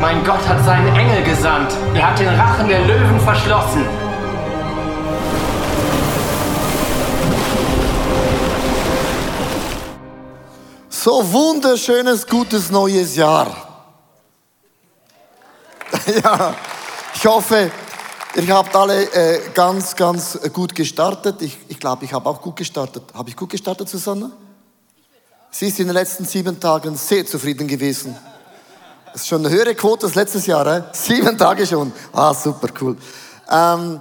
Mein Gott hat seinen Engel gesandt. Er hat den Rachen der Löwen verschlossen. So wunderschönes, gutes neues Jahr. ja, ich hoffe, ihr habt alle äh, ganz, ganz gut gestartet. Ich, ich glaube, ich habe auch gut gestartet. Habe ich gut gestartet, Susanne? Sie ist in den letzten sieben Tagen sehr zufrieden gewesen. Das ist schon eine höhere Quote als letztes Jahr. Eh? Sieben Tage schon. Ah, super, cool. Ähm,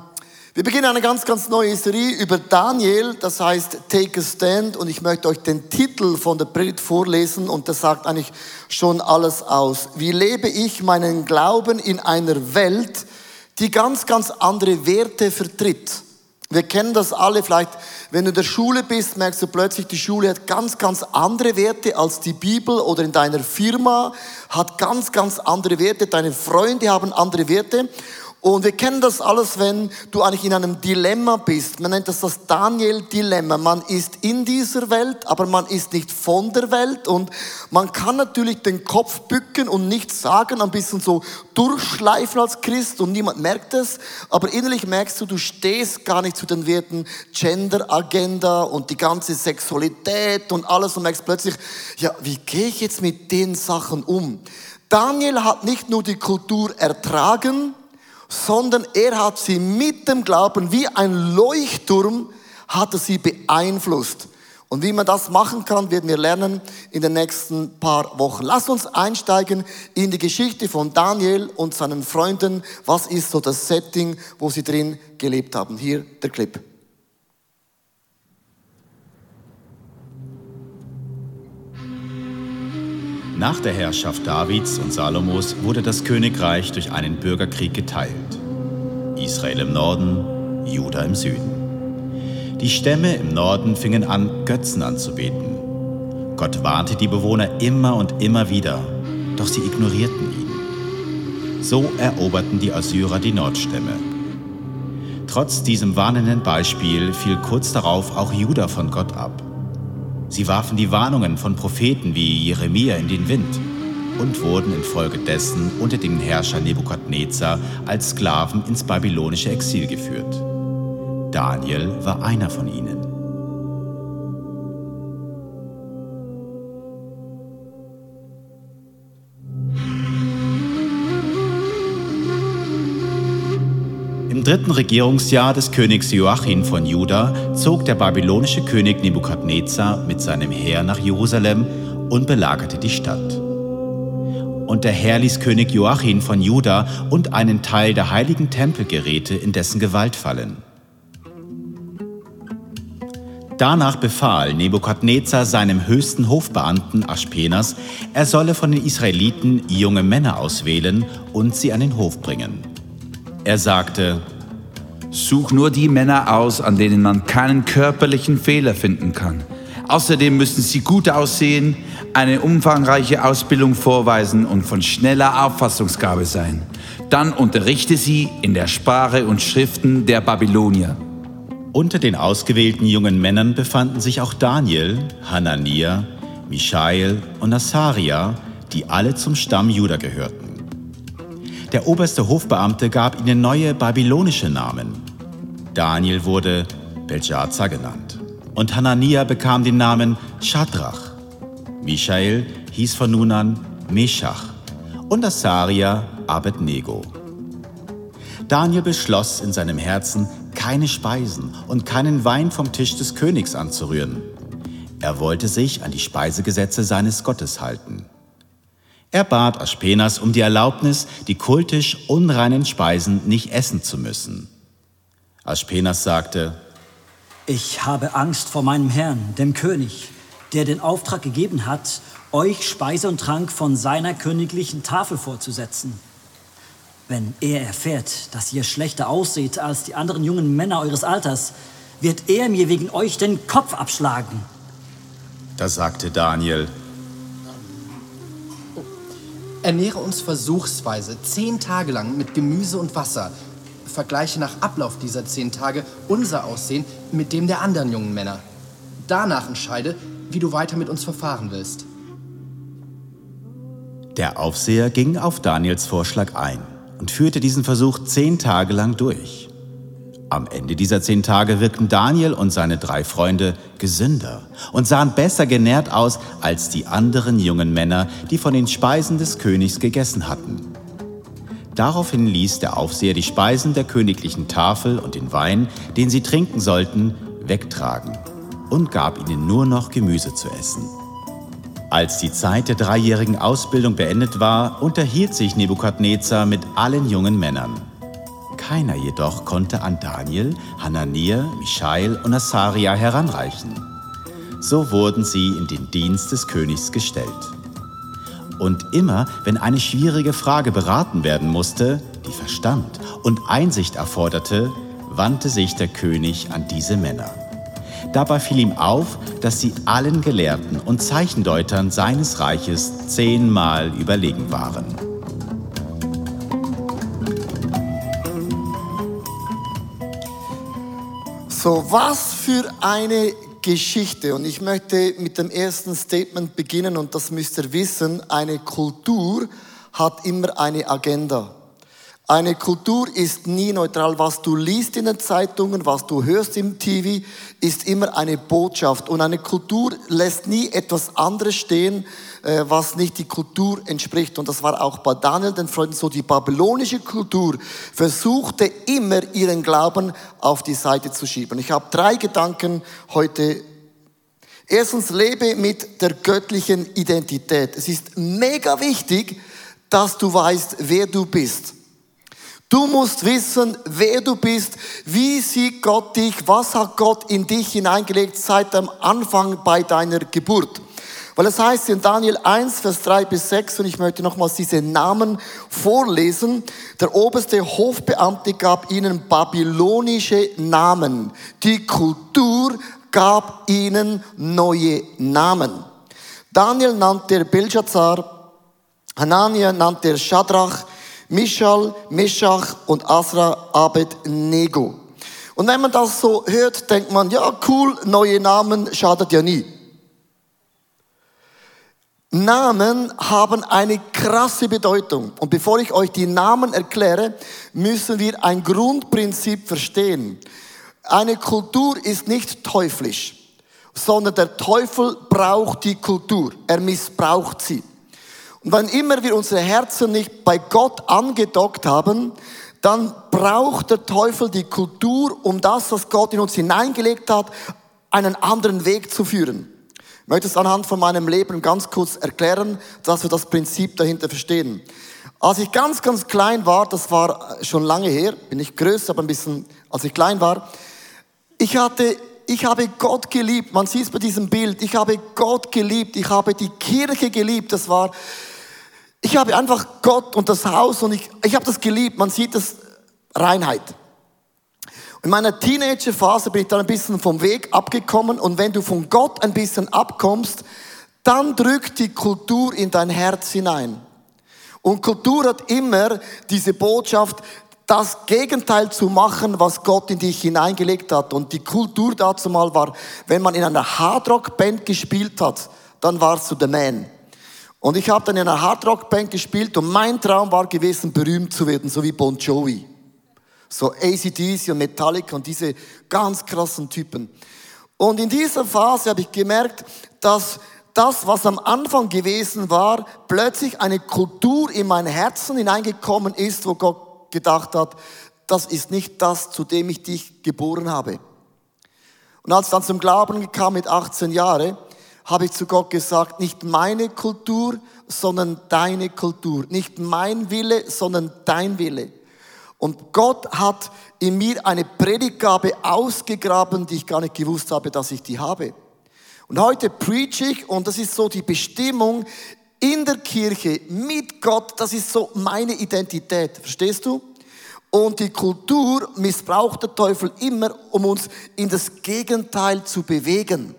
wir beginnen eine ganz, ganz neue Serie über Daniel, das heißt Take a Stand und ich möchte euch den Titel von der Predigt vorlesen und das sagt eigentlich schon alles aus. Wie lebe ich meinen Glauben in einer Welt, die ganz, ganz andere Werte vertritt? Wir kennen das alle, vielleicht wenn du in der Schule bist, merkst du plötzlich, die Schule hat ganz, ganz andere Werte als die Bibel oder in deiner Firma hat ganz, ganz andere Werte, deine Freunde haben andere Werte und wir kennen das alles, wenn du eigentlich in einem Dilemma bist. Man nennt das das Daniel-Dilemma. Man ist in dieser Welt, aber man ist nicht von der Welt. Und man kann natürlich den Kopf bücken und nichts sagen, ein bisschen so durchschleifen als Christ und niemand merkt es. Aber innerlich merkst du, du stehst gar nicht zu den Werten Gender-Agenda und die ganze Sexualität und alles und merkst plötzlich, ja, wie gehe ich jetzt mit den Sachen um? Daniel hat nicht nur die Kultur ertragen, sondern er hat sie mit dem Glauben wie ein Leuchtturm, hat er sie beeinflusst. Und wie man das machen kann, werden wir lernen in den nächsten paar Wochen. Lass uns einsteigen in die Geschichte von Daniel und seinen Freunden. Was ist so das Setting, wo sie drin gelebt haben? Hier der Clip. Nach der Herrschaft Davids und Salomos wurde das Königreich durch einen Bürgerkrieg geteilt. Israel im Norden, Juda im Süden. Die Stämme im Norden fingen an, Götzen anzubeten. Gott warnte die Bewohner immer und immer wieder, doch sie ignorierten ihn. So eroberten die Assyrer die Nordstämme. Trotz diesem warnenden Beispiel fiel kurz darauf auch Juda von Gott ab. Sie warfen die Warnungen von Propheten wie Jeremia in den Wind und wurden infolgedessen unter den Herrscher Nebukadnezar als Sklaven ins babylonische Exil geführt. Daniel war einer von ihnen. Im dritten Regierungsjahr des Königs Joachim von Juda zog der babylonische König Nebukadnezar mit seinem Heer nach Jerusalem und belagerte die Stadt. Und der Herr ließ König Joachim von Juda und einen Teil der heiligen Tempelgeräte in dessen Gewalt fallen. Danach befahl Nebukadnezar seinem höchsten Hofbeamten Aspenas, er solle von den Israeliten junge Männer auswählen und sie an den Hof bringen. Er sagte, Such nur die Männer aus, an denen man keinen körperlichen Fehler finden kann. Außerdem müssen sie gut aussehen, eine umfangreiche Ausbildung vorweisen und von schneller Auffassungsgabe sein. Dann unterrichte sie in der Sprache und Schriften der Babylonier. Unter den ausgewählten jungen Männern befanden sich auch Daniel, Hanania, Michael und Asaria, die alle zum Stamm Juda gehörten. Der oberste Hofbeamte gab ihnen neue babylonische Namen. Daniel wurde Belshazzar genannt. Und Hanania bekam den Namen Shadrach. Michael hieß von nun an Meshach und Asaria Abednego. Daniel beschloss in seinem Herzen, keine Speisen und keinen Wein vom Tisch des Königs anzurühren. Er wollte sich an die Speisegesetze seines Gottes halten. Er bat Aspenas um die Erlaubnis, die kultisch unreinen Speisen nicht essen zu müssen. Aspenas sagte, Ich habe Angst vor meinem Herrn, dem König, der den Auftrag gegeben hat, euch Speise und Trank von seiner königlichen Tafel vorzusetzen. Wenn er erfährt, dass ihr schlechter ausseht als die anderen jungen Männer eures Alters, wird er mir wegen euch den Kopf abschlagen. Da sagte Daniel, Ernähre uns versuchsweise zehn Tage lang mit Gemüse und Wasser. Vergleiche nach Ablauf dieser zehn Tage unser Aussehen mit dem der anderen jungen Männer. Danach entscheide, wie du weiter mit uns verfahren willst. Der Aufseher ging auf Daniels Vorschlag ein und führte diesen Versuch zehn Tage lang durch. Am Ende dieser zehn Tage wirkten Daniel und seine drei Freunde gesünder und sahen besser genährt aus als die anderen jungen Männer, die von den Speisen des Königs gegessen hatten. Daraufhin ließ der Aufseher die Speisen der königlichen Tafel und den Wein, den sie trinken sollten, wegtragen und gab ihnen nur noch Gemüse zu essen. Als die Zeit der dreijährigen Ausbildung beendet war, unterhielt sich Nebukadnezar mit allen jungen Männern. Keiner jedoch konnte an Daniel, Hanania, Michael und Asaria heranreichen. So wurden sie in den Dienst des Königs gestellt. Und immer, wenn eine schwierige Frage beraten werden musste, die Verstand und Einsicht erforderte, wandte sich der König an diese Männer. Dabei fiel ihm auf, dass sie allen Gelehrten und Zeichendeutern seines Reiches zehnmal überlegen waren. So, was für eine Geschichte. Und ich möchte mit dem ersten Statement beginnen und das müsst ihr wissen. Eine Kultur hat immer eine Agenda. Eine Kultur ist nie neutral. Was du liest in den Zeitungen, was du hörst im TV, ist immer eine Botschaft. Und eine Kultur lässt nie etwas anderes stehen, was nicht die Kultur entspricht. Und das war auch bei Daniel, den Freunden, so. Die babylonische Kultur versuchte immer ihren Glauben auf die Seite zu schieben. Ich habe drei Gedanken heute Erstens, lebe mit der göttlichen Identität. Es ist mega wichtig, dass du weißt, wer du bist. Du musst wissen, wer du bist, wie sieht Gott dich, was hat Gott in dich hineingelegt seit dem Anfang bei deiner Geburt. Weil es heißt in Daniel 1, Vers 3 bis 6, und ich möchte nochmals diese Namen vorlesen, der oberste Hofbeamte gab ihnen babylonische Namen. Die Kultur gab ihnen neue Namen. Daniel nannte er Belshazzar, Hanania nannte er Shadrach, Mischal, Meshach und Asra Abed-Nego. Und wenn man das so hört, denkt man, ja cool, neue Namen schadet ja nie. Namen haben eine krasse Bedeutung. Und bevor ich euch die Namen erkläre, müssen wir ein Grundprinzip verstehen. Eine Kultur ist nicht teuflisch, sondern der Teufel braucht die Kultur. Er missbraucht sie. Und wann immer wir unsere Herzen nicht bei Gott angedockt haben, dann braucht der Teufel die Kultur, um das, was Gott in uns hineingelegt hat, einen anderen Weg zu führen. Ich möchte es anhand von meinem Leben ganz kurz erklären, dass wir das Prinzip dahinter verstehen. Als ich ganz, ganz klein war, das war schon lange her, bin ich größer, aber ein bisschen, als ich klein war, ich hatte, ich habe Gott geliebt. Man sieht es bei diesem Bild. Ich habe Gott geliebt. Ich habe die Kirche geliebt. Das war, ich habe einfach Gott und das Haus und ich, ich habe das geliebt. Man sieht das Reinheit. In meiner Teenagerphase bin ich dann ein bisschen vom Weg abgekommen und wenn du von Gott ein bisschen abkommst, dann drückt die Kultur in dein Herz hinein. Und Kultur hat immer diese Botschaft, das Gegenteil zu machen, was Gott in dich hineingelegt hat. Und die Kultur dazu mal war, wenn man in einer Hardrock-Band gespielt hat, dann warst du der Man. Und ich habe dann in einer Hardrock-Band gespielt und mein Traum war gewesen, berühmt zu werden, so wie Bon Jovi. So ACDC und Metallica und diese ganz krassen Typen. Und in dieser Phase habe ich gemerkt, dass das, was am Anfang gewesen war, plötzlich eine Kultur in mein Herzen hineingekommen ist, wo Gott gedacht hat, das ist nicht das, zu dem ich dich geboren habe. Und als ich dann zum Glauben kam mit 18 Jahren, habe ich zu Gott gesagt, nicht meine Kultur, sondern deine Kultur. Nicht mein Wille, sondern dein Wille. Und Gott hat in mir eine Predigtgabe ausgegraben, die ich gar nicht gewusst habe, dass ich die habe. Und heute preach ich, und das ist so die Bestimmung, in der Kirche, mit Gott, das ist so meine Identität. Verstehst du? Und die Kultur missbraucht der Teufel immer, um uns in das Gegenteil zu bewegen.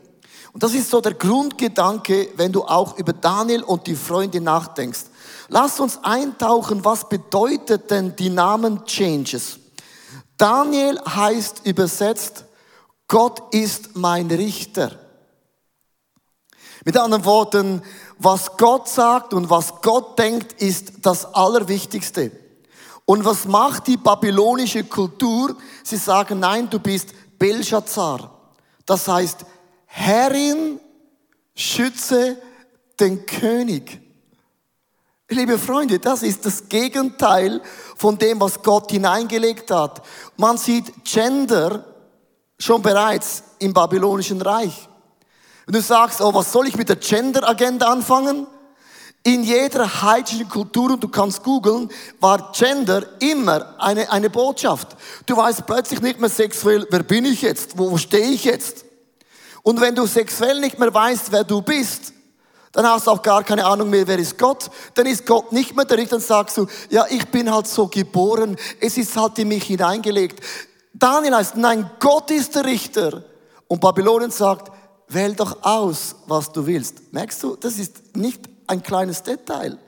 Und das ist so der Grundgedanke, wenn du auch über Daniel und die Freunde nachdenkst. Lass uns eintauchen, was bedeutet denn die Namen Changes? Daniel heißt übersetzt, Gott ist mein Richter. Mit anderen Worten, was Gott sagt und was Gott denkt, ist das Allerwichtigste. Und was macht die babylonische Kultur? Sie sagen, nein, du bist Belshazzar. Das heißt, Herrin, schütze den König. Liebe Freunde, das ist das Gegenteil von dem, was Gott hineingelegt hat. Man sieht Gender schon bereits im babylonischen Reich. Wenn du sagst, oh, was soll ich mit der Gender-Agenda anfangen? In jeder heidnischen Kultur, und du kannst googeln, war Gender immer eine, eine Botschaft. Du weißt plötzlich nicht mehr sexuell, wer bin ich jetzt? Wo, wo stehe ich jetzt? Und wenn du sexuell nicht mehr weißt, wer du bist, dann hast du auch gar keine Ahnung mehr, wer ist Gott. Dann ist Gott nicht mehr der Richter, dann sagst du, ja, ich bin halt so geboren, es ist halt in mich hineingelegt. Daniel heißt, nein, Gott ist der Richter. Und Babylonien sagt, wähl doch aus, was du willst. Merkst du, das ist nicht ein kleines Detail.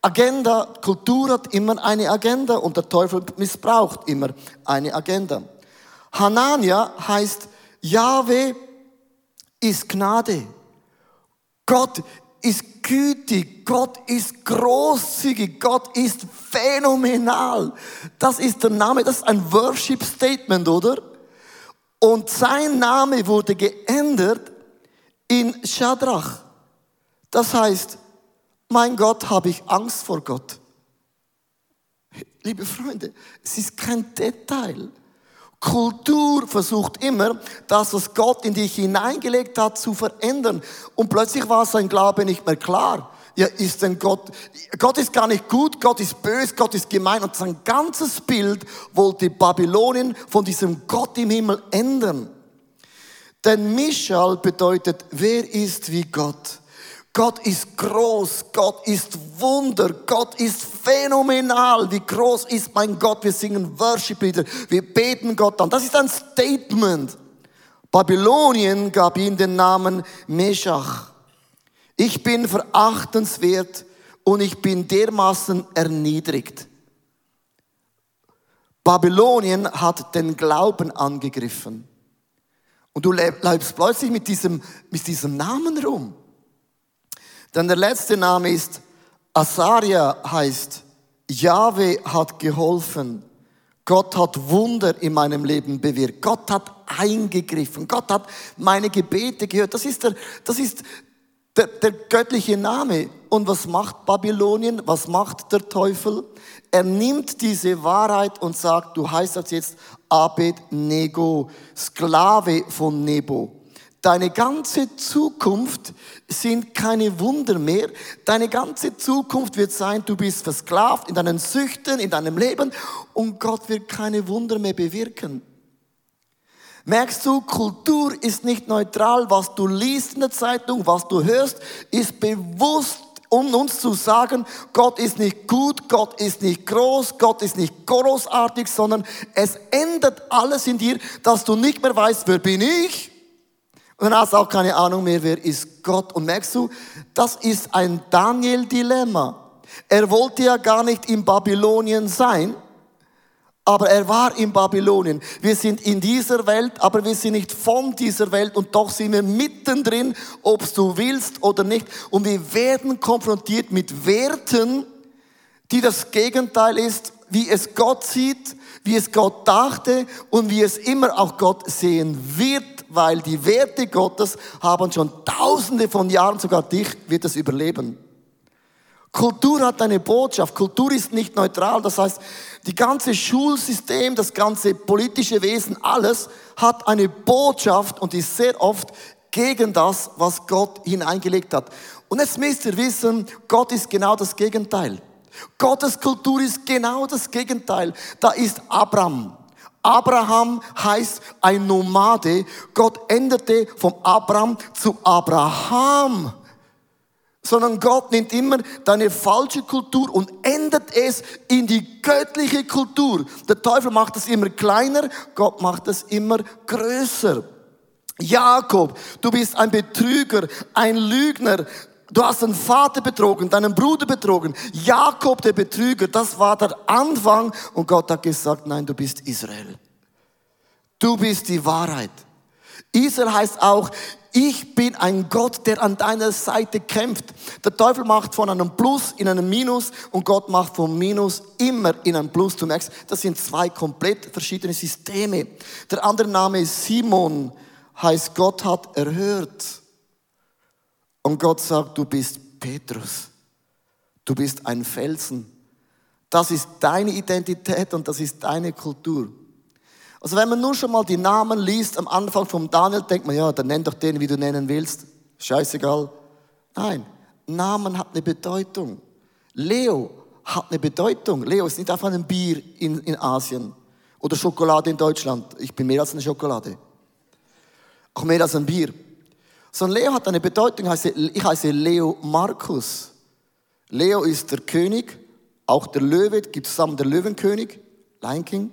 Agenda, Kultur hat immer eine Agenda und der Teufel missbraucht immer eine Agenda. Hanania heißt, Yahweh ist Gnade. Gott ist gütig, Gott ist großzügig, Gott ist phänomenal. Das ist der Name, das ist ein Worship Statement, oder? Und sein Name wurde geändert in Shadrach. Das heißt, mein Gott, habe ich Angst vor Gott. Liebe Freunde, es ist kein Detail. Kultur versucht immer, das, was Gott in dich hineingelegt hat, zu verändern. Und plötzlich war sein Glaube nicht mehr klar. Ja, ist denn Gott, Gott ist gar nicht gut, Gott ist böse, Gott ist gemein. Und sein ganzes Bild wollte Babylonien von diesem Gott im Himmel ändern. Denn Mischal bedeutet, wer ist wie Gott? Gott ist groß, Gott ist Wunder, Gott ist phänomenal. Wie groß ist mein Gott? Wir singen Worship-Lieder, wir beten Gott an. Das ist ein Statement. Babylonien gab ihm den Namen Meshach. Ich bin verachtenswert und ich bin dermaßen erniedrigt. Babylonien hat den Glauben angegriffen. Und du bleibst plötzlich mit diesem, mit diesem Namen rum. Denn der letzte Name ist Asaria heißt, Jahwe hat geholfen. Gott hat Wunder in meinem Leben bewirkt. Gott hat eingegriffen. Gott hat meine Gebete gehört. Das ist der, das ist der, der göttliche Name. Und was macht Babylonien? Was macht der Teufel? Er nimmt diese Wahrheit und sagt, du heißt jetzt Abed Nego, Sklave von Nebo. Deine ganze Zukunft sind keine Wunder mehr. Deine ganze Zukunft wird sein, du bist versklavt in deinen Süchten, in deinem Leben und Gott wird keine Wunder mehr bewirken. Merkst du, Kultur ist nicht neutral. Was du liest in der Zeitung, was du hörst, ist bewusst, um uns zu sagen, Gott ist nicht gut, Gott ist nicht groß, Gott ist nicht großartig, sondern es ändert alles in dir, dass du nicht mehr weißt, wer bin ich, und dann hast du auch keine Ahnung mehr, wer ist Gott. Und merkst du, das ist ein Daniel-Dilemma. Er wollte ja gar nicht in Babylonien sein, aber er war in Babylonien. Wir sind in dieser Welt, aber wir sind nicht von dieser Welt und doch sind wir mittendrin, ob du willst oder nicht. Und wir werden konfrontiert mit Werten, die das Gegenteil ist, wie es Gott sieht, wie es Gott dachte und wie es immer auch Gott sehen wird weil die Werte Gottes haben schon tausende von Jahren, sogar dich wird es überleben. Kultur hat eine Botschaft. Kultur ist nicht neutral. Das heißt, die ganze Schulsystem, das ganze politische Wesen, alles hat eine Botschaft und ist sehr oft gegen das, was Gott hineingelegt hat. Und jetzt müsst ihr wissen, Gott ist genau das Gegenteil. Gottes Kultur ist genau das Gegenteil. Da ist Abraham. Abraham heißt ein Nomade. Gott änderte vom Abraham zu Abraham. sondern Gott nimmt immer deine falsche Kultur und ändert es in die göttliche Kultur. Der Teufel macht es immer kleiner, Gott macht es immer größer. Jakob, du bist ein Betrüger, ein Lügner. Du hast deinen Vater betrogen, deinen Bruder betrogen. Jakob, der Betrüger, das war der Anfang. Und Gott hat gesagt, nein, du bist Israel. Du bist die Wahrheit. Israel heißt auch, ich bin ein Gott, der an deiner Seite kämpft. Der Teufel macht von einem Plus in einem Minus und Gott macht vom Minus immer in ein Plus. Du merkst, das sind zwei komplett verschiedene Systeme. Der andere Name ist Simon, heißt Gott hat erhört. Und Gott sagt, du bist Petrus. Du bist ein Felsen. Das ist deine Identität und das ist deine Kultur. Also wenn man nur schon mal die Namen liest am Anfang vom Daniel, denkt man, ja, dann nenn doch den, wie du nennen willst. Scheißegal. Nein, Namen hat eine Bedeutung. Leo hat eine Bedeutung. Leo ist nicht einfach ein Bier in, in Asien oder Schokolade in Deutschland. Ich bin mehr als eine Schokolade. Auch mehr als ein Bier. Sondern Leo hat eine Bedeutung. Ich heiße Leo Markus. Leo ist der König, auch der Löwe, gibt zusammen der Löwenkönig, Lion King.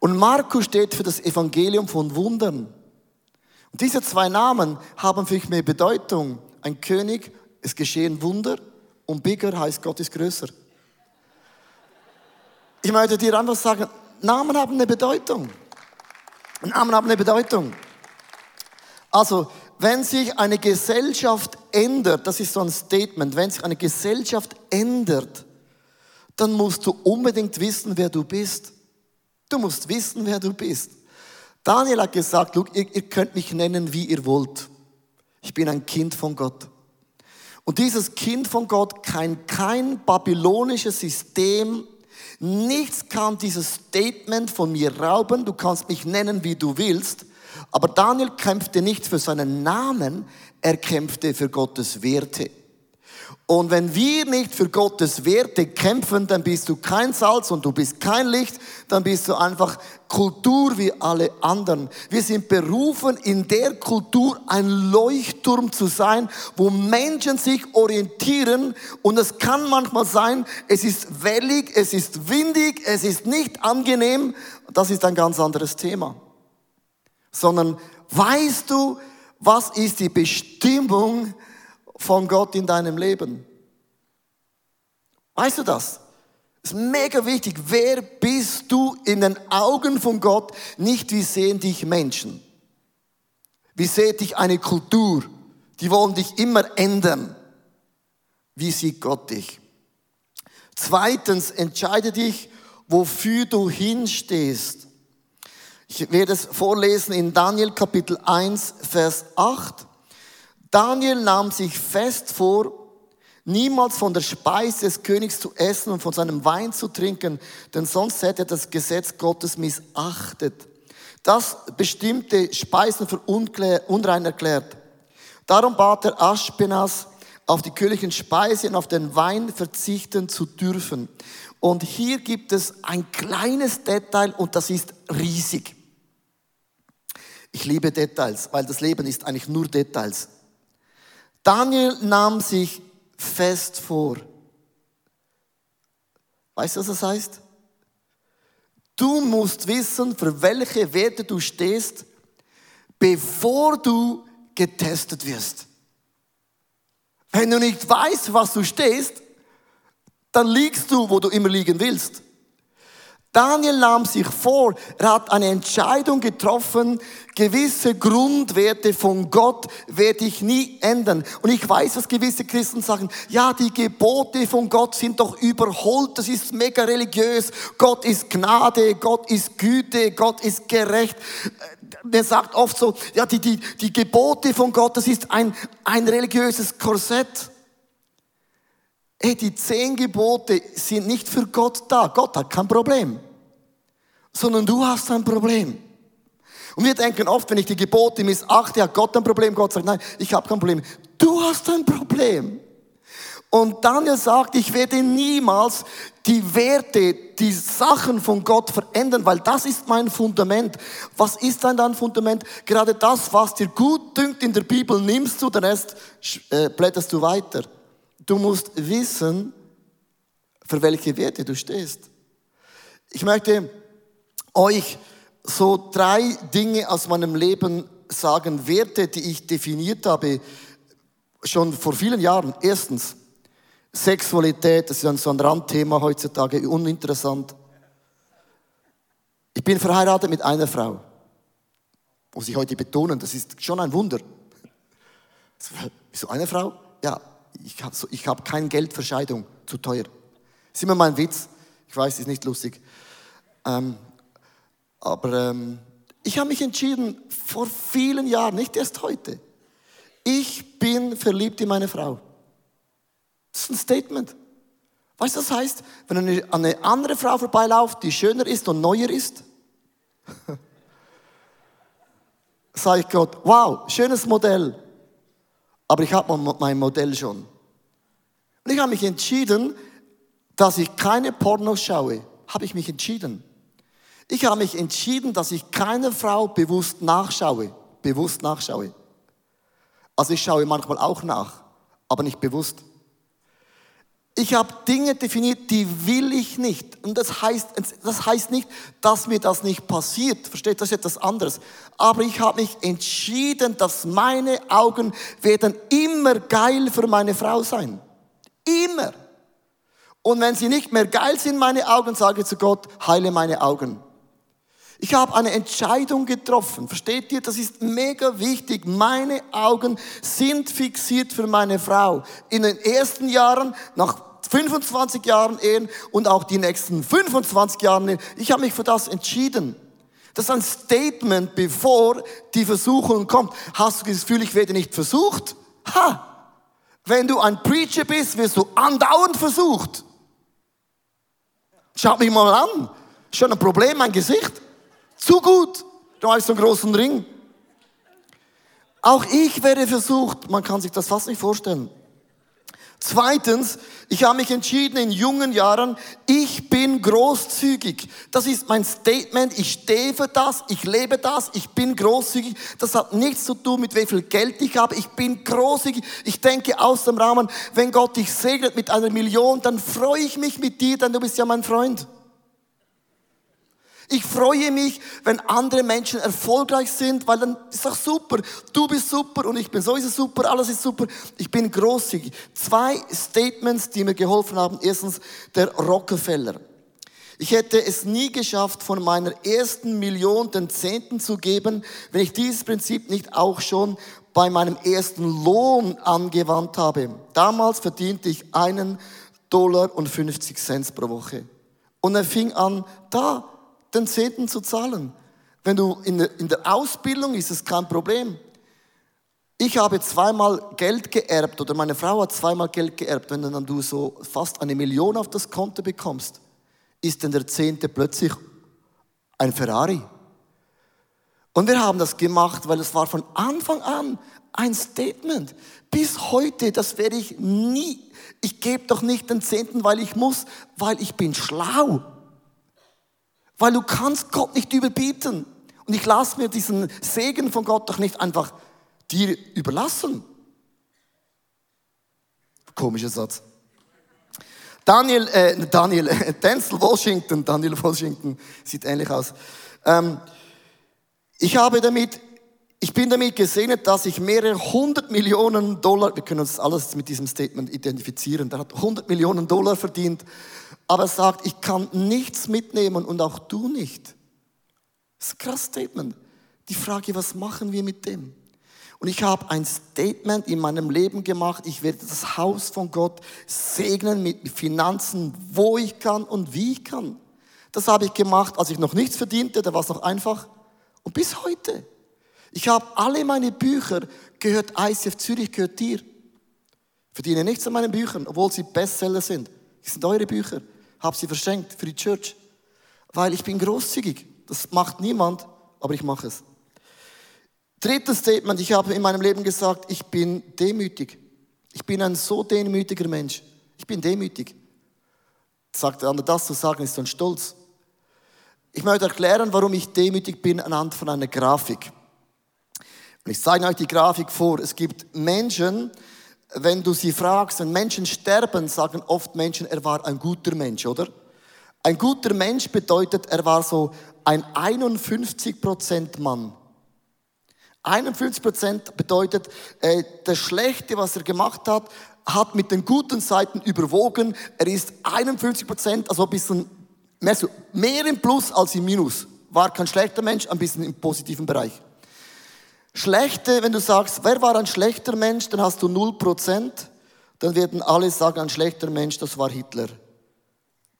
Und Markus steht für das Evangelium von Wundern. Und diese zwei Namen haben für mich mehr Bedeutung. Ein König, es geschehen Wunder und bigger heißt Gott ist größer. Ich möchte dir einfach sagen, Namen haben eine Bedeutung. Namen haben eine Bedeutung. Also, wenn sich eine Gesellschaft ändert, das ist so ein Statement, wenn sich eine Gesellschaft ändert, dann musst du unbedingt wissen, wer du bist. Du musst wissen, wer du bist. Daniel hat gesagt, Look, ihr, ihr könnt mich nennen, wie ihr wollt. Ich bin ein Kind von Gott. Und dieses Kind von Gott kann kein babylonisches System, nichts kann dieses Statement von mir rauben. Du kannst mich nennen, wie du willst. Aber Daniel kämpfte nicht für seinen Namen, er kämpfte für Gottes Werte. Und wenn wir nicht für Gottes Werte kämpfen, dann bist du kein Salz und du bist kein Licht, dann bist du einfach Kultur wie alle anderen. Wir sind berufen, in der Kultur ein Leuchtturm zu sein, wo Menschen sich orientieren. Und es kann manchmal sein, es ist wellig, es ist windig, es ist nicht angenehm. Das ist ein ganz anderes Thema. Sondern weißt du, was ist die Bestimmung von Gott in deinem Leben. Weißt du das? Ist mega wichtig. Wer bist du in den Augen von Gott? Nicht wie sehen dich Menschen. Wie sieht dich eine Kultur? Die wollen dich immer ändern. Wie sieht Gott dich? Zweitens, entscheide dich, wofür du hinstehst. Ich werde es vorlesen in Daniel Kapitel 1, Vers 8. Daniel nahm sich fest vor, niemals von der Speise des Königs zu essen und von seinem Wein zu trinken, denn sonst hätte er das Gesetz Gottes missachtet. Das bestimmte Speisen für unrein erklärt. Darum bat er Aschpenas, auf die königlichen Speise und auf den Wein verzichten zu dürfen. Und hier gibt es ein kleines Detail und das ist riesig. Ich liebe Details, weil das Leben ist eigentlich nur Details. Daniel nahm sich fest vor. Weißt du, was das heißt? Du musst wissen, für welche Werte du stehst, bevor du getestet wirst. Wenn du nicht weißt, was du stehst, dann liegst du, wo du immer liegen willst. Daniel nahm sich vor, er hat eine Entscheidung getroffen, gewisse Grundwerte von Gott werde ich nie ändern. Und ich weiß, dass gewisse Christen sagen, ja, die Gebote von Gott sind doch überholt, das ist mega religiös, Gott ist Gnade, Gott ist Güte, Gott ist gerecht. Man sagt oft so, ja, die, die, die Gebote von Gott, das ist ein, ein religiöses Korsett. Hey, die zehn Gebote sind nicht für Gott da. Gott hat kein Problem. Sondern du hast ein Problem. Und wir denken oft, wenn ich die Gebote missachte, hat Gott ein Problem. Gott sagt, nein, ich habe kein Problem. Du hast ein Problem. Und Daniel sagt, ich werde niemals die Werte, die Sachen von Gott verändern, weil das ist mein Fundament. Was ist denn dein Fundament? Gerade das, was dir gut dünkt in der Bibel, nimmst du, den Rest äh, blätterst du weiter. Du musst wissen, für welche Werte du stehst. Ich möchte euch so drei Dinge aus meinem Leben sagen, Werte, die ich definiert habe, schon vor vielen Jahren. Erstens, Sexualität, das ist so ein Randthema heutzutage, uninteressant. Ich bin verheiratet mit einer Frau. Muss ich heute betonen, das ist schon ein Wunder. Wieso eine Frau? Ja, ich habe so, hab kein Geld für Scheidung, zu teuer. Ist immer mein Witz. Ich weiß, ist nicht lustig. Ähm, aber ähm, ich habe mich entschieden, vor vielen Jahren, nicht erst heute, ich bin verliebt in meine Frau. Das ist ein Statement. Weißt du, das heißt, wenn eine, andere Frau vorbeiläuft, die schöner ist und neuer ist, sage ich Gott, wow, schönes Modell. Aber ich habe mein Modell schon. Und ich habe mich entschieden, dass ich keine Pornos schaue. Habe ich mich entschieden. Ich habe mich entschieden, dass ich keine Frau bewusst nachschaue. Bewusst nachschaue. Also ich schaue manchmal auch nach, aber nicht bewusst. Ich habe Dinge definiert, die will ich nicht. Und das heißt, das heißt nicht, dass mir das nicht passiert. Versteht, das ist etwas anderes. Aber ich habe mich entschieden, dass meine Augen werden immer geil für meine Frau sein. Immer. Und wenn sie nicht mehr geil sind, meine Augen, sage ich zu Gott, heile meine Augen. Ich habe eine Entscheidung getroffen. Versteht ihr? Das ist mega wichtig. Meine Augen sind fixiert für meine Frau. In den ersten Jahren, nach 25 Jahren Ehen und auch die nächsten 25 Jahren. Ich habe mich für das entschieden. Das ist ein Statement, bevor die Versuchung kommt. Hast du das Gefühl, ich werde nicht versucht? Ha! Wenn du ein Preacher bist, wirst du andauernd versucht. Schaut mich mal an. Schon ein Problem, mein Gesicht. Zu gut. Du hast so einen großen Ring. Auch ich werde versucht. Man kann sich das fast nicht vorstellen. Zweitens, ich habe mich entschieden in jungen Jahren, ich bin großzügig. Das ist mein Statement. Ich stehe für das, ich lebe das, ich bin großzügig. Das hat nichts zu tun mit wie viel Geld ich habe. Ich bin großzügig. Ich denke aus dem Rahmen, wenn Gott dich segnet mit einer Million, dann freue ich mich mit dir, denn du bist ja mein Freund. Ich freue mich, wenn andere Menschen erfolgreich sind, weil dann ist doch super. Du bist super und ich bin sowieso super, alles ist super. Ich bin großzügig. Zwei Statements, die mir geholfen haben. Erstens, der Rockefeller. Ich hätte es nie geschafft, von meiner ersten Million den Zehnten zu geben, wenn ich dieses Prinzip nicht auch schon bei meinem ersten Lohn angewandt habe. Damals verdiente ich einen Dollar und 50 Cent pro Woche. Und er fing an, da den Zehnten zu zahlen. Wenn du in der, in der Ausbildung ist es kein Problem. Ich habe zweimal Geld geerbt oder meine Frau hat zweimal Geld geerbt. Wenn dann du so fast eine Million auf das Konto bekommst, ist dann der Zehnte plötzlich ein Ferrari. Und wir haben das gemacht, weil es war von Anfang an ein Statement. Bis heute, das werde ich nie. Ich gebe doch nicht den Zehnten, weil ich muss, weil ich bin schlau. Weil du kannst Gott nicht überbieten. Und ich lasse mir diesen Segen von Gott doch nicht einfach dir überlassen. Komischer Satz. Daniel, äh, Daniel, Denzel Washington, Daniel Washington, sieht ähnlich aus. Ähm, ich habe damit, ich bin damit gesegnet, dass ich mehrere hundert Millionen Dollar, wir können uns alles mit diesem Statement identifizieren, der hat 100 Millionen Dollar verdient aber sagt, ich kann nichts mitnehmen und auch du nicht. Das ist ein krasses Statement. Die Frage, was machen wir mit dem? Und ich habe ein Statement in meinem Leben gemacht. Ich werde das Haus von Gott segnen mit Finanzen, wo ich kann und wie ich kann. Das habe ich gemacht, als ich noch nichts verdiente. Da war es noch einfach. Und bis heute. Ich habe alle meine Bücher gehört ICF Zürich, gehört dir. Verdiene nichts an meinen Büchern, obwohl sie Bestseller sind. Das sind eure Bücher habe sie verschenkt für die Church, weil ich bin großzügig. Das macht niemand, aber ich mache es. Drittes Statement, ich habe in meinem Leben gesagt, ich bin demütig. Ich bin ein so demütiger Mensch. Ich bin demütig. Sagt der andere, das zu sagen, ist ein Stolz. Ich möchte erklären, warum ich demütig bin anhand von einer Grafik. Und ich zeige euch die Grafik vor. Es gibt Menschen, wenn du sie fragst, wenn Menschen sterben, sagen oft Menschen, er war ein guter Mensch, oder? Ein guter Mensch bedeutet, er war so ein 51% Mann. 51% bedeutet, äh, das Schlechte, was er gemacht hat, hat mit den guten Seiten überwogen. Er ist 51%, also ein bisschen mehr, mehr im Plus als im Minus. War kein schlechter Mensch, ein bisschen im positiven Bereich. Schlechte, wenn du sagst, wer war ein schlechter Mensch, dann hast du 0%, dann werden alle sagen, ein schlechter Mensch, das war Hitler.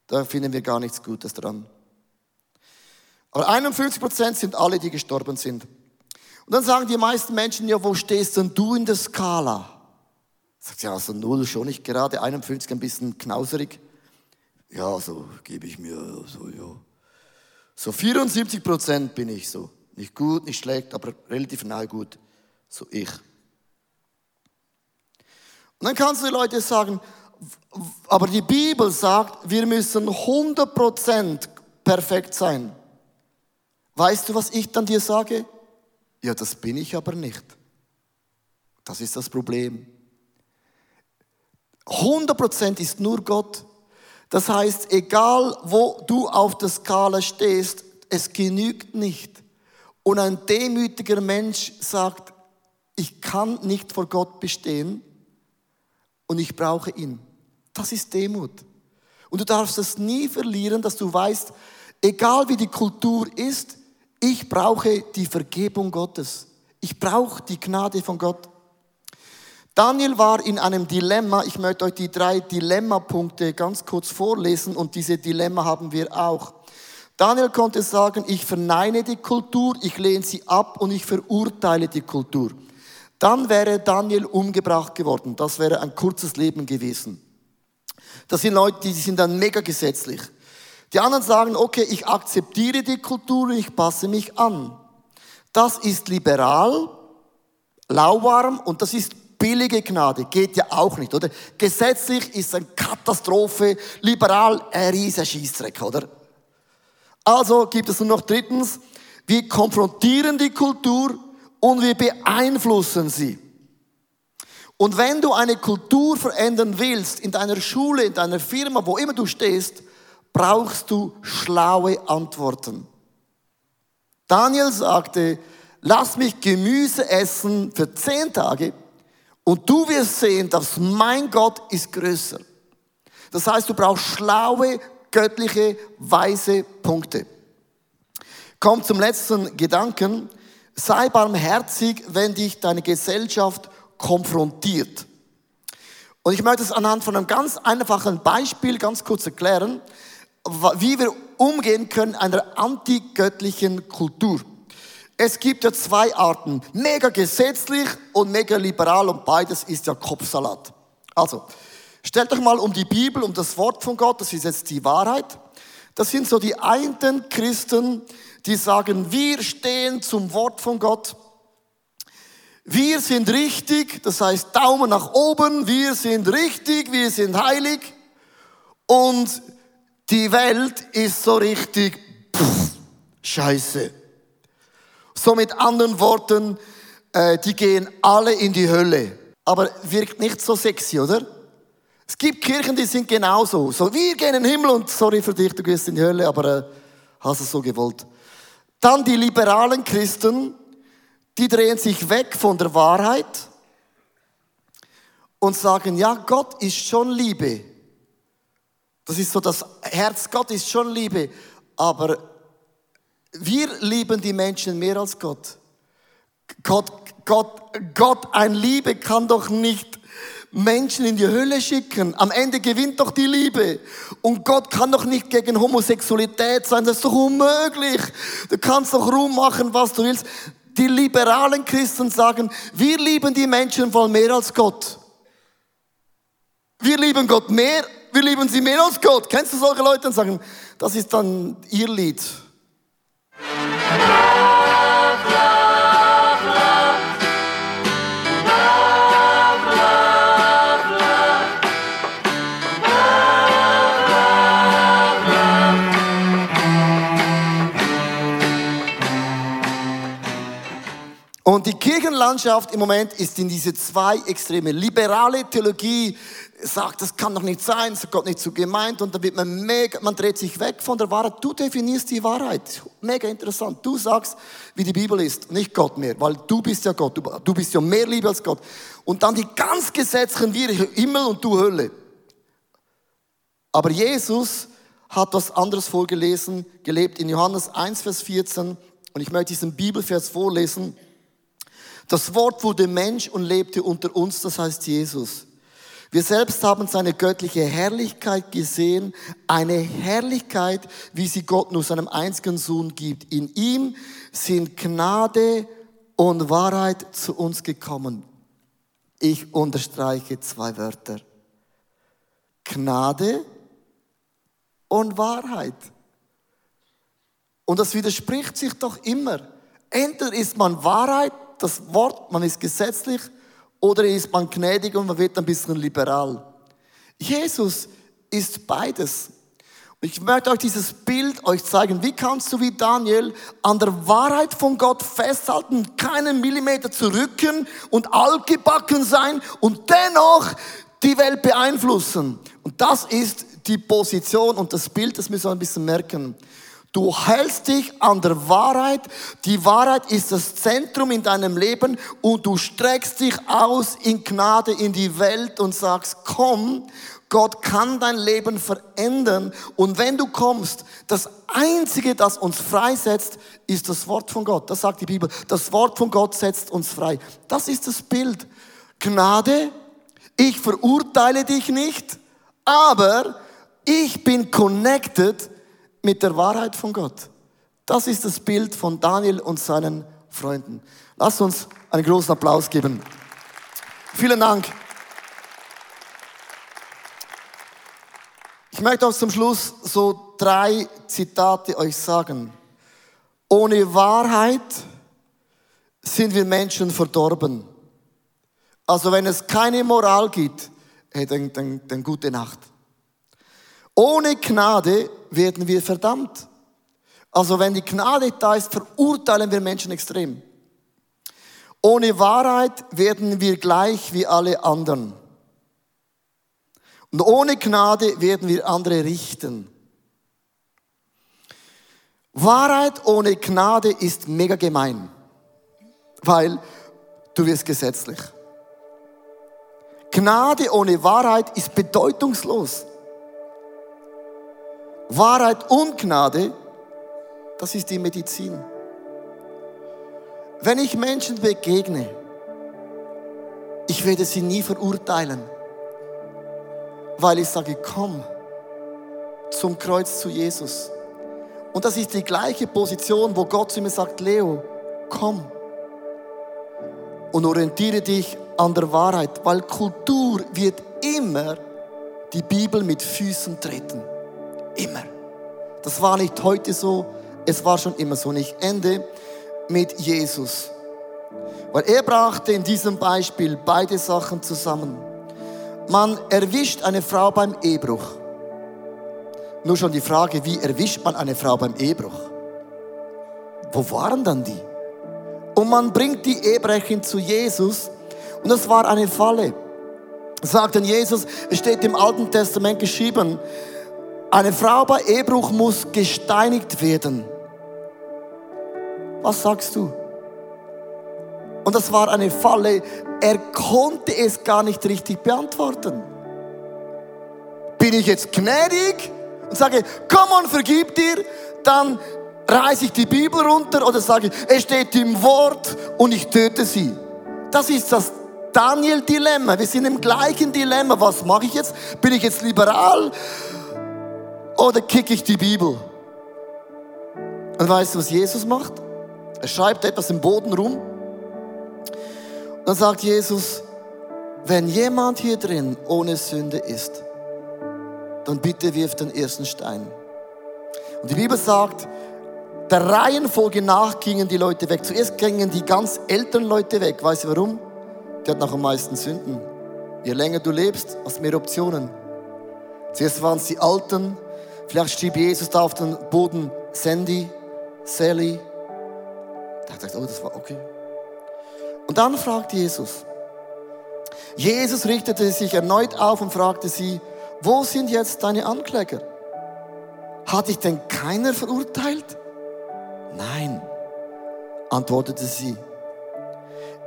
Da finden wir gar nichts Gutes dran. Aber 51% sind alle, die gestorben sind. Und dann sagen die meisten Menschen, ja, wo stehst denn du in der Skala? Sagt ja, also null schon nicht gerade, 51 ein bisschen knauserig. Ja, so gebe ich mir so, ja. So 74 Prozent bin ich so. Nicht gut, nicht schlecht, aber relativ nahe gut. So ich. Und dann kannst du die Leute sagen, aber die Bibel sagt, wir müssen 100 Prozent perfekt sein. Weißt du, was ich dann dir sage? Ja, das bin ich aber nicht. Das ist das Problem. 100% ist nur Gott. Das heißt, egal wo du auf der Skala stehst, es genügt nicht. Und ein demütiger Mensch sagt, ich kann nicht vor Gott bestehen und ich brauche ihn. Das ist Demut. Und du darfst es nie verlieren, dass du weißt, egal wie die Kultur ist, ich brauche die Vergebung Gottes. Ich brauche die Gnade von Gott. Daniel war in einem Dilemma. Ich möchte euch die drei Dilemmapunkte ganz kurz vorlesen und diese Dilemma haben wir auch. Daniel konnte sagen, ich verneine die Kultur, ich lehne sie ab und ich verurteile die Kultur. Dann wäre Daniel umgebracht geworden. Das wäre ein kurzes Leben gewesen. Das sind Leute, die sind dann mega gesetzlich. Die anderen sagen, okay, ich akzeptiere die Kultur, ich passe mich an. Das ist liberal, lauwarm und das ist billige Gnade. Geht ja auch nicht, oder? Gesetzlich ist eine Katastrophe, liberal ein riesiger Schießdreck, oder? Also gibt es nur noch drittens, wir konfrontieren die Kultur und wir beeinflussen sie. Und wenn du eine Kultur verändern willst, in deiner Schule, in deiner Firma, wo immer du stehst, brauchst du schlaue Antworten. Daniel sagte, lass mich Gemüse essen für zehn Tage und du wirst sehen, dass mein Gott ist größer. Das heißt, du brauchst schlaue, göttliche, weise Punkte. Kommt zum letzten Gedanken. Sei barmherzig, wenn dich deine Gesellschaft konfrontiert. Und ich möchte es anhand von einem ganz einfachen Beispiel ganz kurz erklären wie wir umgehen können einer antigöttlichen Kultur. Es gibt ja zwei Arten, mega gesetzlich und mega liberal und beides ist ja Kopfsalat. Also, stellt euch mal um die Bibel, um das Wort von Gott, das ist jetzt die Wahrheit. Das sind so die einen Christen, die sagen, wir stehen zum Wort von Gott. Wir sind richtig, das heißt Daumen nach oben, wir sind richtig, wir sind heilig. Und die Welt ist so richtig pff, scheiße. So mit anderen Worten, äh, die gehen alle in die Hölle. Aber wirkt nicht so sexy, oder? Es gibt Kirchen, die sind genauso. So, wir gehen in den Himmel und sorry für dich, du gehst in die Hölle, aber äh, hast es so gewollt. Dann die liberalen Christen, die drehen sich weg von der Wahrheit und sagen, ja, Gott ist schon Liebe. Das ist so, das Herz Gott ist schon Liebe, aber wir lieben die Menschen mehr als Gott. Gott, Gott, Gott, ein Liebe kann doch nicht Menschen in die Hölle schicken. Am Ende gewinnt doch die Liebe. Und Gott kann doch nicht gegen Homosexualität sein. Das ist doch unmöglich. Du kannst doch Ruhm machen, was du willst. Die liberalen Christen sagen, wir lieben die Menschen voll mehr als Gott. Wir lieben Gott mehr wir lieben sie mehr als Gott. Kennst du solche Leute und sagen, das ist dann ihr Lied? Und die Kirchenlandschaft im Moment ist in diese zwei Extreme. Liberale Theologie sagt, das kann doch nicht sein, hat Gott nicht so gemeint und dann wird man mega, man dreht sich weg von der Wahrheit. Du definierst die Wahrheit. Mega interessant. Du sagst, wie die Bibel ist, nicht Gott mehr, weil du bist ja Gott. Du bist ja mehr Liebe als Gott. Und dann die ganz gesetzlichen wir Himmel und du Hölle. Aber Jesus hat was anderes vorgelesen, gelebt in Johannes 1, Vers 14. Und ich möchte diesen Bibelvers vorlesen. Das Wort wurde Mensch und lebte unter uns, das heißt Jesus. Wir selbst haben seine göttliche Herrlichkeit gesehen, eine Herrlichkeit, wie sie Gott nur seinem einzigen Sohn gibt. In ihm sind Gnade und Wahrheit zu uns gekommen. Ich unterstreiche zwei Wörter. Gnade und Wahrheit. Und das widerspricht sich doch immer. Entweder ist man Wahrheit, das Wort, man ist gesetzlich, oder ist man gnädig und man wird ein bisschen liberal. Jesus ist beides. Ich möchte euch dieses Bild euch zeigen. Wie kannst du wie Daniel an der Wahrheit von Gott festhalten, keinen Millimeter zurücken und altgebacken sein und dennoch die Welt beeinflussen? Und das ist die Position und das Bild, das müssen wir ein bisschen merken. Du hältst dich an der Wahrheit. Die Wahrheit ist das Zentrum in deinem Leben und du streckst dich aus in Gnade in die Welt und sagst, komm, Gott kann dein Leben verändern. Und wenn du kommst, das Einzige, das uns freisetzt, ist das Wort von Gott. Das sagt die Bibel. Das Wort von Gott setzt uns frei. Das ist das Bild. Gnade, ich verurteile dich nicht, aber ich bin connected mit der Wahrheit von Gott. Das ist das Bild von Daniel und seinen Freunden. Lass uns einen großen Applaus geben. Vielen Dank. Ich möchte auch zum Schluss so drei Zitate euch sagen. Ohne Wahrheit sind wir Menschen verdorben. Also wenn es keine Moral gibt, hey, dann, dann, dann gute Nacht. Ohne Gnade werden wir verdammt. Also wenn die Gnade da ist, verurteilen wir Menschen extrem. Ohne Wahrheit werden wir gleich wie alle anderen. Und ohne Gnade werden wir andere richten. Wahrheit ohne Gnade ist mega gemein, weil du wirst gesetzlich. Gnade ohne Wahrheit ist bedeutungslos. Wahrheit und Gnade, das ist die Medizin. Wenn ich Menschen begegne, ich werde sie nie verurteilen, weil ich sage, komm zum Kreuz zu Jesus. Und das ist die gleiche Position, wo Gott zu mir sagt, Leo, komm und orientiere dich an der Wahrheit, weil Kultur wird immer die Bibel mit Füßen treten. Immer. Das war nicht heute so, es war schon immer so. Und ich ende mit Jesus. Weil er brachte in diesem Beispiel beide Sachen zusammen. Man erwischt eine Frau beim Ehebruch. Nur schon die Frage, wie erwischt man eine Frau beim Ehebruch? Wo waren dann die? Und man bringt die Ehebrecherin zu Jesus und das war eine Falle. Sagt denn Jesus, es steht im Alten Testament geschrieben, eine Frau bei Ehebruch muss gesteinigt werden. Was sagst du? Und das war eine Falle. Er konnte es gar nicht richtig beantworten. Bin ich jetzt gnädig und sage, komm und vergib dir, dann reiße ich die Bibel runter oder sage, es steht im Wort und ich töte sie. Das ist das Daniel-Dilemma. Wir sind im gleichen Dilemma. Was mache ich jetzt? Bin ich jetzt liberal? Oder kicke ich die Bibel? Und weißt du, was Jesus macht? Er schreibt etwas im Boden rum. Und dann sagt Jesus, wenn jemand hier drin ohne Sünde ist, dann bitte wirf den ersten Stein. Und die Bibel sagt, der Reihenfolge nach gingen die Leute weg. Zuerst gingen die ganz älteren Leute weg. Weißt du warum? Die hat noch am meisten Sünden. Je länger du lebst, hast mehr Optionen. Zuerst waren es die Alten, Vielleicht schrieb Jesus da auf den Boden Sandy, Sally. Da hat er gesagt, oh, das war okay. Und dann fragt Jesus. Jesus richtete sich erneut auf und fragte sie, wo sind jetzt deine Ankläger? Hat dich denn keiner verurteilt? Nein, antwortete sie.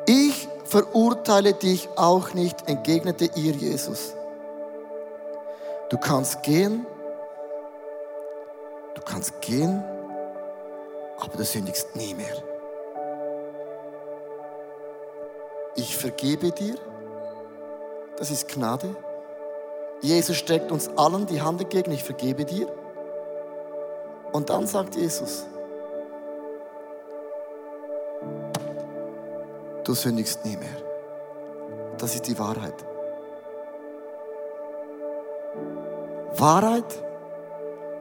Ich verurteile dich auch nicht, entgegnete ihr Jesus. Du kannst gehen, du kannst gehen, aber du sündigst nie mehr. Ich vergebe dir, das ist Gnade. Jesus streckt uns allen die Hand entgegen, ich vergebe dir. Und dann sagt Jesus, du sündigst nie mehr. Das ist die Wahrheit. Wahrheit